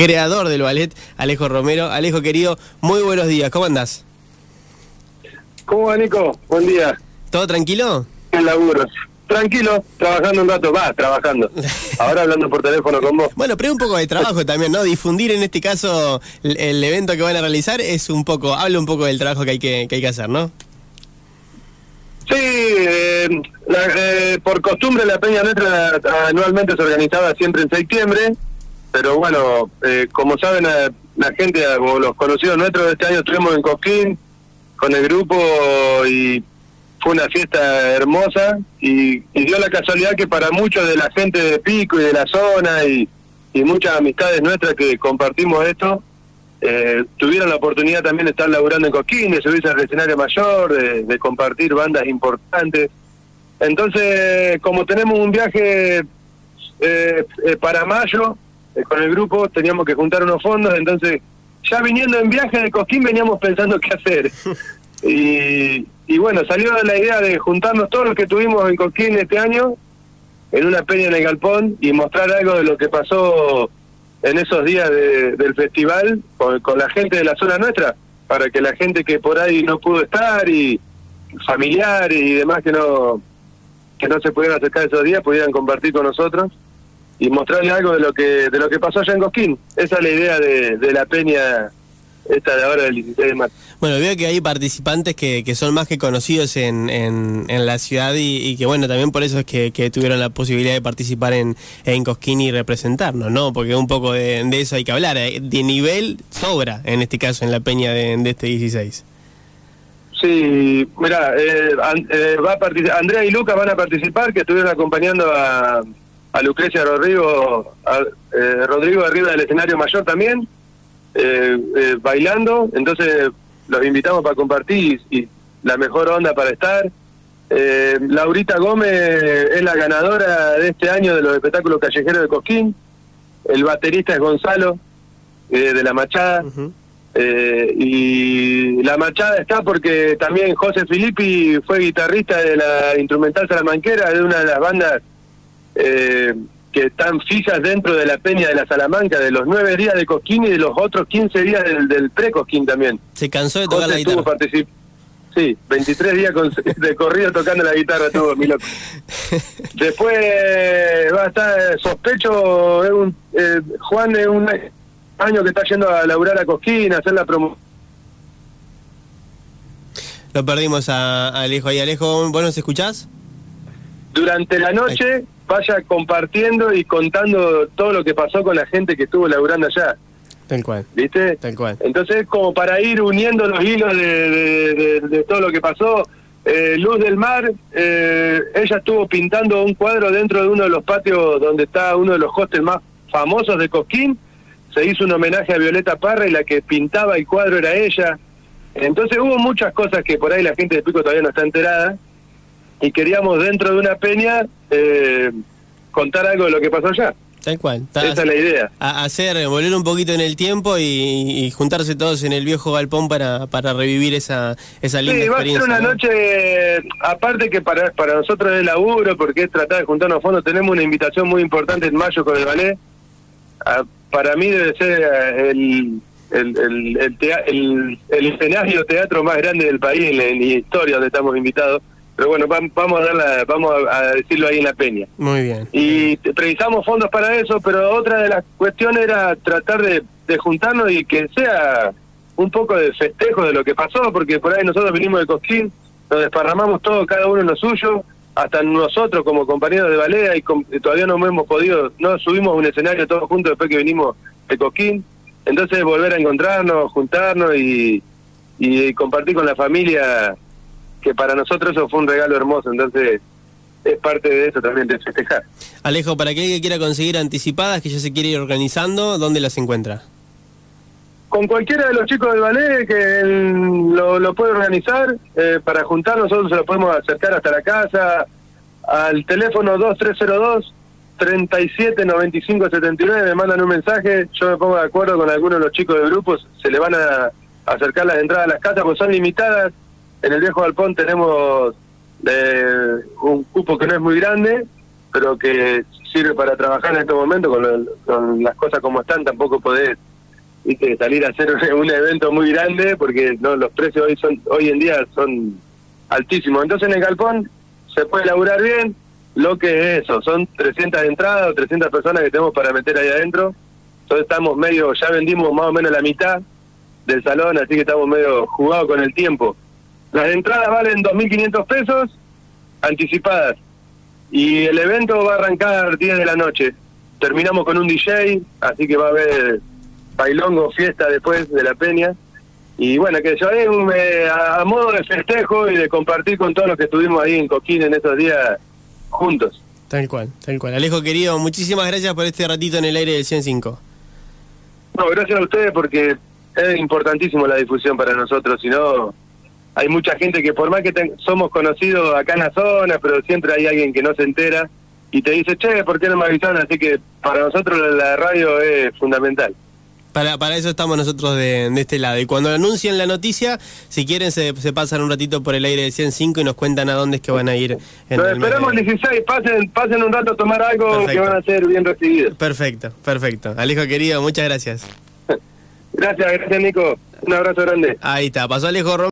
creador del ballet, Alejo Romero. Alejo, querido, muy buenos días, ¿cómo andás? ¿Cómo va, Nico? Buen día. ¿Todo tranquilo? En laburo. Tranquilo, trabajando un rato, va, trabajando. Ahora hablando por teléfono con vos. Bueno, pero un poco de trabajo también, ¿no? Difundir en este caso el, el evento que van a realizar es un poco, habla un poco del trabajo que hay que, que hay que hacer, ¿no? Sí, eh, la- eh, por costumbre la Peña Nuestra anualmente se organizaba siempre en septiembre, pero bueno, eh, como saben eh, la gente o los conocidos nuestros de este año estuvimos en Cosquín con el grupo y fue una fiesta hermosa y, dio la casualidad que para muchos de la gente de Pico y de la zona y, muchas amistades nuestras que compartimos esto, eh, tuvieron la oportunidad también de estar laburando en Cosquín, de subirse al escenario mayor, de, compartir bandas importantes. Entonces, como tenemos un viaje eh, eh, para mayo eh, con el grupo, teníamos que juntar unos fondos, entonces ya viniendo en viaje de Cosquín veníamos pensando qué hacer. Y, y bueno, salió la idea de juntarnos todos los que tuvimos en Cosquín este año en una peña en el galpón y mostrar algo de lo que pasó en esos días de- del festival con, con la gente de la zona nuestra, para que la gente que por ahí no pudo estar y familiares y demás que no que no se pudieron acercar esos días pudieran compartir con nosotros y mostrarle algo de lo que de lo que pasó allá en Cosquín. Esa es la idea de, de la peña esta de ahora del 16 de marzo. Bueno, veo que hay participantes que, que son más que conocidos en, en, en la ciudad y, y que bueno, también por eso es que, que tuvieron la posibilidad de participar en, en Cosquín y representarnos, ¿no? Porque un poco de, de eso hay que hablar. eh, De nivel sobra, en este caso, en la peña de, de este 16. Sí, mira, eh, eh, va a Andrea y Lucas van a participar, que estuvieron acompañando a, a Lucrecia Rodrigo, a- eh, Rodrigo arriba del escenario mayor también, eh, eh, bailando, entonces los invitamos para compartir y, y la mejor onda para estar. Eh, Laurita Gómez es la ganadora de este año de los espectáculos callejeros de Cosquín, el baterista es Gonzalo, eh, de La Machada. Eh, y la machada está porque también José Filippi fue guitarrista de la Instrumental Salamanquera, de una de las bandas eh, que están fijas dentro de la Peña de la Salamanca, de los nueve días de Cosquín y de los otros 15 días del, del pre-Cosquín también. Se cansó de tocar la José estuvo guitarra. Sí, 23 días con- de corrido tocando la guitarra tuvo, mi loco. Después va a estar Sospecho, es un, eh, Juan es un año que está yendo a laburar a Cosquín, a hacer la promoción. Lo perdimos a, a Alejo ahí. Alejo, ¿vos nos escuchás? Durante la noche vaya compartiendo y contando todo lo que pasó con la gente que estuvo laburando allá, Tal cual, ¿viste? tal cual. Entonces, como para ir uniendo los hilos de, de- de- de todo lo que pasó, eh, Luz del Mar, eh, ella estuvo pintando un cuadro dentro de uno de los patios donde está uno de los hostels más famosos de Cosquín. Se hizo un homenaje a Violeta Parra y la que pintaba el cuadro era ella. Entonces hubo muchas cosas que por ahí la gente de Pico todavía no está enterada y queríamos dentro de una peña eh, contar algo de lo que pasó allá. Tal cual. Esa es la idea. a- hacer, volver un poquito en el tiempo y, y juntarse todos en el viejo galpón para, para revivir esa, esa linda Sí, va a ser una ¿no? noche, aparte que para, para nosotros es laburo, porque es tratar de juntarnos fondos, tenemos una invitación muy importante en mayo con el ballet. Ah, para mí debe ser eh, el, el, el, el, el, el escenario teatro más grande del país en en la historia donde estamos invitados. Pero bueno, vam- vamos a, dar la- vamos a, a decirlo ahí en la peña. Muy bien. Y precisamos fondos para eso, pero otra de las cuestiones era tratar de, de juntarnos y que sea un poco de festejo de lo que pasó, porque por ahí nosotros vinimos de Cosquín, nos desparramamos todo, cada uno en lo suyo, hasta nosotros como compañeros de balea y, com- y todavía no hemos podido, no subimos un escenario todos juntos después que vinimos de Cosquín, entonces volver a encontrarnos, juntarnos y, y compartir con la familia, que para nosotros eso fue un regalo hermoso, entonces es parte de eso también, de festejar. Alejo, para aquel que quiera conseguir anticipadas, que ya se quiere ir organizando, ¿dónde las encuentra? con cualquiera de los chicos del ballet que lo, lo puede organizar eh, para juntar nosotros se lo podemos acercar hasta la casa al teléfono 2302 379579 me mandan un mensaje yo me pongo de acuerdo con algunos de los chicos del grupo se le van a acercar las entradas a las casas porque son limitadas en el viejo galpón tenemos eh, un cupo que no es muy grande pero que sirve para trabajar en estos momentos, con, lo- con las cosas como están, tampoco podés ¿viste? salir a hacer un evento muy grande, porque no los precios hoy son hoy en día son altísimos. Entonces en el galpón se puede laburar bien, lo que es eso, son 300 entradas o 300 personas que tenemos para meter ahí adentro. Entonces estamos medio, ya vendimos más o menos la mitad del salón, así que estamos medio jugados con el tiempo. Las entradas valen 2.500 pesos anticipadas y el evento va a arrancar 10 de la noche. Terminamos con un DJ, así que va a haber bailongo, fiesta después de la peña. Y bueno, que yo eh, a, a modo de festejo y de compartir con todos los que estuvimos ahí en Coquín en estos días juntos. Tal cual, tal cual. Alejo querido, muchísimas gracias por este ratito en el aire del 105. No, gracias a ustedes porque es importantísimo la difusión para nosotros, si no hay mucha gente que por más que ten- somos conocidos acá en la zona, pero siempre hay alguien que no se entera y te dice, che, ¿por qué no me avisaron? Así que para nosotros la, radio es fundamental. Para, para eso estamos nosotros de, de este lado. Y cuando anuncien la noticia, si quieren, se, se pasan un ratito por el aire del 105 y nos cuentan a dónde es que van a ir. en Nos esperamos de- el 16, pasen, pasen un rato a tomar algo Perfecto. que van a ser bien recibidos. Perfecto, perfecto. Alejo querido, muchas gracias. Gracias, gracias Nico. Un abrazo grande. Ahí está, pasó Alejo Romero.